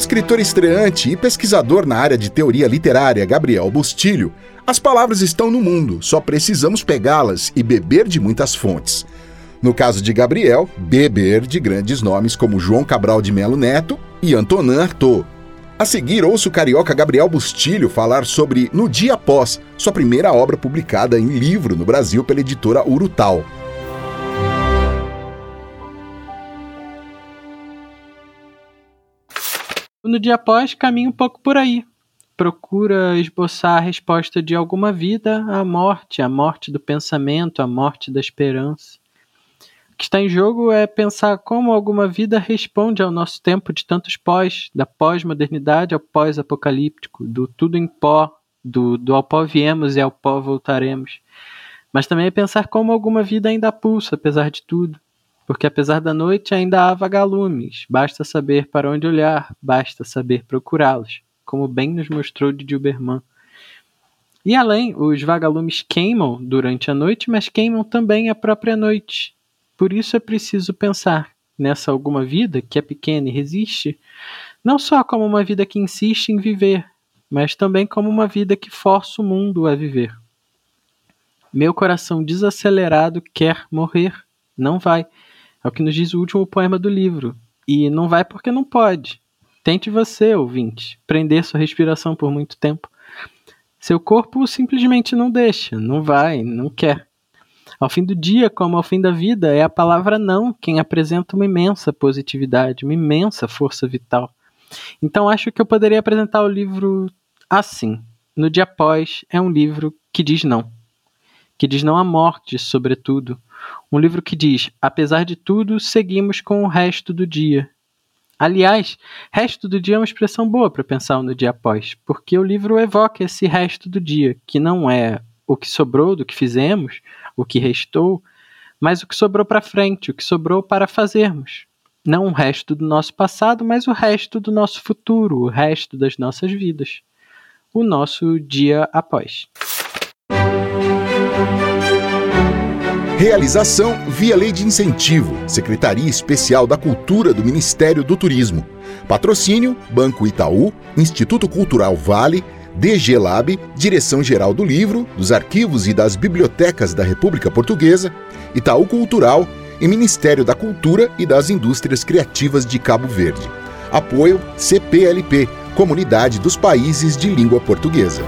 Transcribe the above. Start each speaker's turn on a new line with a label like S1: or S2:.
S1: escritor estreante e pesquisador na área de teoria literária Gabriel Bustilho, as palavras estão no mundo, só precisamos pegá-las e beber de muitas fontes. No caso de Gabriel, beber de grandes nomes como João Cabral de Melo Neto e Antonin Artaud. A seguir, ouço o carioca Gabriel Bustilho falar sobre No Dia Após, sua primeira obra publicada em livro no Brasil pela editora Urutau.
S2: No dia após, caminho um pouco por aí. Procura esboçar a resposta de alguma vida à morte, à morte do pensamento, à morte da esperança. O que está em jogo é pensar como alguma vida responde ao nosso tempo de tantos pós, da pós-modernidade ao pós-apocalíptico, do tudo em pó, do, do ao pó viemos e ao pó voltaremos. Mas também é pensar como alguma vida ainda pulsa, apesar de tudo porque apesar da noite ainda há vagalumes, basta saber para onde olhar, basta saber procurá-los, como bem nos mostrou de Dilberman. E além, os vagalumes queimam durante a noite, mas queimam também a própria noite. Por isso é preciso pensar nessa alguma vida que é pequena e resiste, não só como uma vida que insiste em viver, mas também como uma vida que força o mundo a viver. Meu coração desacelerado quer morrer, não vai é o que nos diz o último poema do livro. E não vai porque não pode. Tente você, ouvinte, prender sua respiração por muito tempo. Seu corpo simplesmente não deixa, não vai, não quer. Ao fim do dia, como ao fim da vida, é a palavra não quem apresenta uma imensa positividade, uma imensa força vital. Então acho que eu poderia apresentar o livro assim. No dia após, é um livro que diz não. Que diz não à morte, sobretudo um livro que diz: apesar de tudo, seguimos com o resto do dia. Aliás, resto do dia é uma expressão boa para pensar no dia após, porque o livro evoca esse resto do dia, que não é o que sobrou do que fizemos, o que restou, mas o que sobrou para frente, o que sobrou para fazermos. Não o resto do nosso passado, mas o resto do nosso futuro, o resto das nossas vidas. O nosso dia após.
S1: Realização via Lei de Incentivo, Secretaria Especial da Cultura do Ministério do Turismo. Patrocínio: Banco Itaú, Instituto Cultural Vale, DG Lab, Direção-Geral do Livro, dos Arquivos e das Bibliotecas da República Portuguesa, Itaú Cultural e Ministério da Cultura e das Indústrias Criativas de Cabo Verde. Apoio CPLP, Comunidade dos Países de Língua Portuguesa.